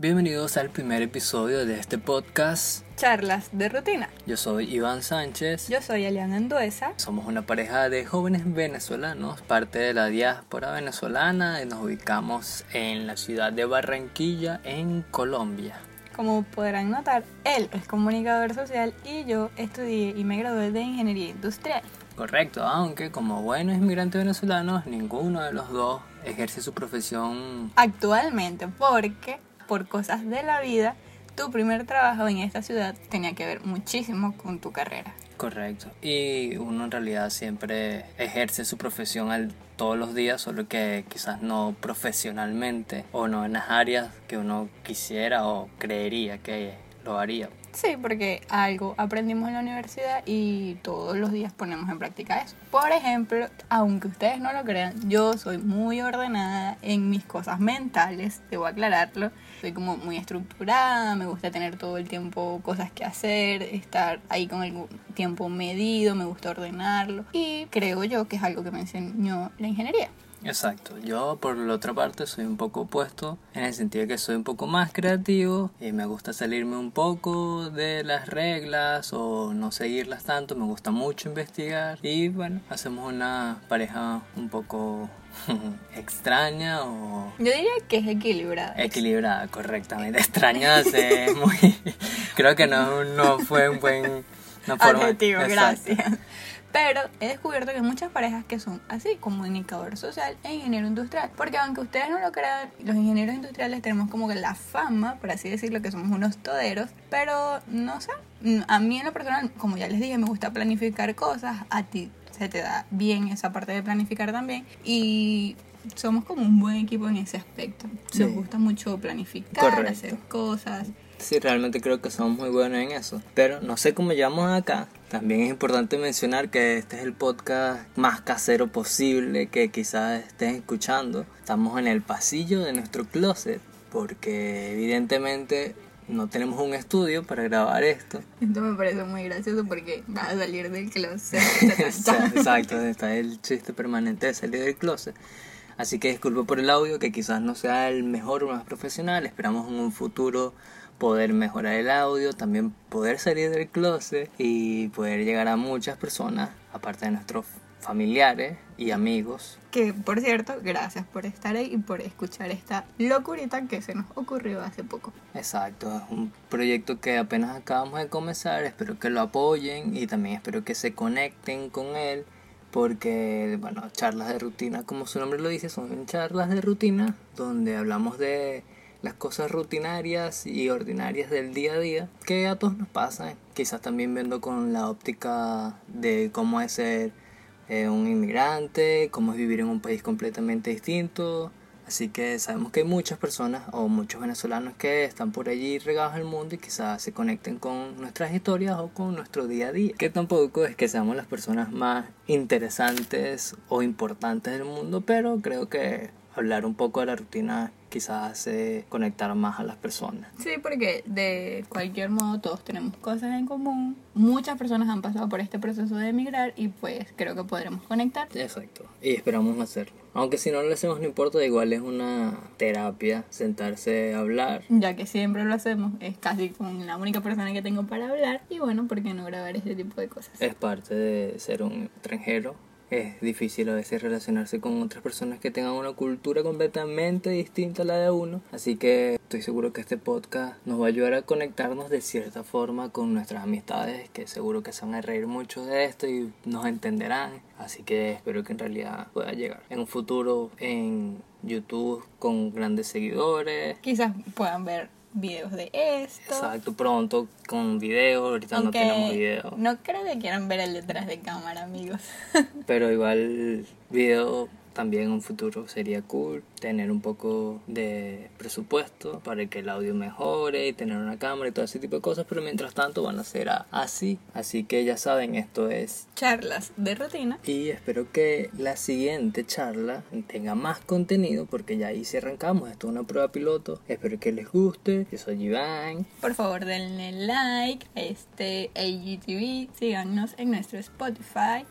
Bienvenidos al primer episodio de este podcast. Charlas de rutina. Yo soy Iván Sánchez. Yo soy Eliana Anduesa. Somos una pareja de jóvenes venezolanos, parte de la diáspora venezolana y nos ubicamos en la ciudad de Barranquilla, en Colombia. Como podrán notar, él es comunicador social y yo estudié y me gradué de ingeniería industrial. Correcto, aunque como buenos inmigrantes venezolanos, ninguno de los dos ejerce su profesión actualmente, porque por cosas de la vida, tu primer trabajo en esta ciudad tenía que ver muchísimo con tu carrera. Correcto. Y uno en realidad siempre ejerce su profesión al, todos los días, solo que quizás no profesionalmente o no en las áreas que uno quisiera o creería que lo haría. Sí, porque algo aprendimos en la universidad y todos los días ponemos en práctica eso. Por ejemplo, aunque ustedes no lo crean, yo soy muy ordenada en mis cosas mentales, debo aclararlo. Soy como muy estructurada, me gusta tener todo el tiempo cosas que hacer, estar ahí con el tiempo medido, me gusta ordenarlo. Y creo yo que es algo que me enseñó la ingeniería. Exacto, yo por la otra parte soy un poco opuesto en el sentido de que soy un poco más creativo y me gusta salirme un poco de las reglas o no seguirlas tanto, me gusta mucho investigar y bueno, hacemos una pareja un poco extraña o... Yo diría que es equilibrada. Equilibrada, correctamente. Extraña es muy... Creo que no, no fue un buen... No Adjetivo, gracias. Pero he descubierto que hay muchas parejas que son así, comunicador social e ingeniero industrial. Porque aunque ustedes no lo crean, los ingenieros industriales tenemos como que la fama, por así decirlo, que somos unos toderos. Pero no sé, a mí en lo personal, como ya les dije, me gusta planificar cosas. A ti se te da bien esa parte de planificar también. Y somos como un buen equipo en ese aspecto. Nos gusta mucho planificar, hacer cosas. Sí, realmente creo que somos muy buenos en eso. Pero no sé cómo llegamos acá. También es importante mencionar que este es el podcast más casero posible que quizás estén escuchando. Estamos en el pasillo de nuestro closet porque evidentemente no tenemos un estudio para grabar esto. Esto me parece muy gracioso porque va a salir del closet. Exacto, está el chiste permanente de salir del closet. Así que disculpo por el audio que quizás no sea el mejor o más profesional. Esperamos en un futuro poder mejorar el audio, también poder salir del closet y poder llegar a muchas personas, aparte de nuestros familiares y amigos. Que por cierto, gracias por estar ahí y por escuchar esta locurita que se nos ocurrió hace poco. Exacto, es un proyecto que apenas acabamos de comenzar, espero que lo apoyen y también espero que se conecten con él porque, bueno, charlas de rutina, como su nombre lo dice, son charlas de rutina donde hablamos de las cosas rutinarias y ordinarias del día a día que a todos nos pasan. Quizás también viendo con la óptica de cómo es ser eh, un inmigrante, cómo es vivir en un país completamente distinto. Así que sabemos que hay muchas personas o muchos venezolanos que están por allí regados al mundo y quizás se conecten con nuestras historias o con nuestro día a día. Que tampoco es que seamos las personas más interesantes o importantes del mundo, pero creo que hablar un poco de la rutina quizás hace conectar más a las personas. Sí, porque de cualquier modo todos tenemos cosas en común. Muchas personas han pasado por este proceso de emigrar y pues creo que podremos conectar. Exacto, y esperamos hacerlo. Aunque si no lo hacemos no importa, igual es una terapia sentarse a hablar. Ya que siempre lo hacemos, es casi con la única persona que tengo para hablar y bueno, ¿por qué no grabar este tipo de cosas? Es parte de ser un extranjero es difícil a veces relacionarse con otras personas que tengan una cultura completamente distinta a la de uno. Así que estoy seguro que este podcast nos va a ayudar a conectarnos de cierta forma con nuestras amistades, que seguro que se van a reír mucho de esto y nos entenderán. Así que espero que en realidad pueda llegar en un futuro en YouTube con grandes seguidores. Quizás puedan ver videos de esto. Exacto, pronto con video, ahorita no tenemos video. No creo que quieran ver el detrás de cámara, amigos. Pero igual video también en un futuro sería cool tener un poco de presupuesto para que el audio mejore y tener una cámara y todo ese tipo de cosas, pero mientras tanto van a ser así. Así que ya saben, esto es charlas de rutina. Y espero que la siguiente charla tenga más contenido porque ya ahí se arrancamos. Esto es una prueba piloto. Espero que les guste. Yo soy Iván. Por favor, denle like a este AGTV. Síganos en nuestro Spotify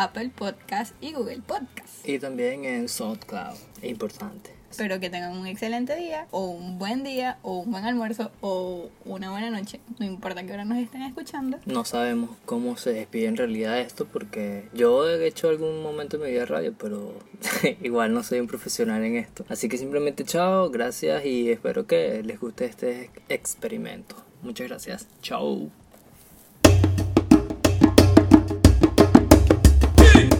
Apple Podcast y Google Podcast. Y también en SoundCloud, importante. Espero que tengan un excelente día, o un buen día, o un buen almuerzo, o una buena noche. No importa qué hora nos estén escuchando. No sabemos cómo se despide en realidad esto, porque yo he hecho algún momento en mi vida radio, pero igual no soy un profesional en esto. Así que simplemente chao, gracias y espero que les guste este experimento. Muchas gracias. Chao.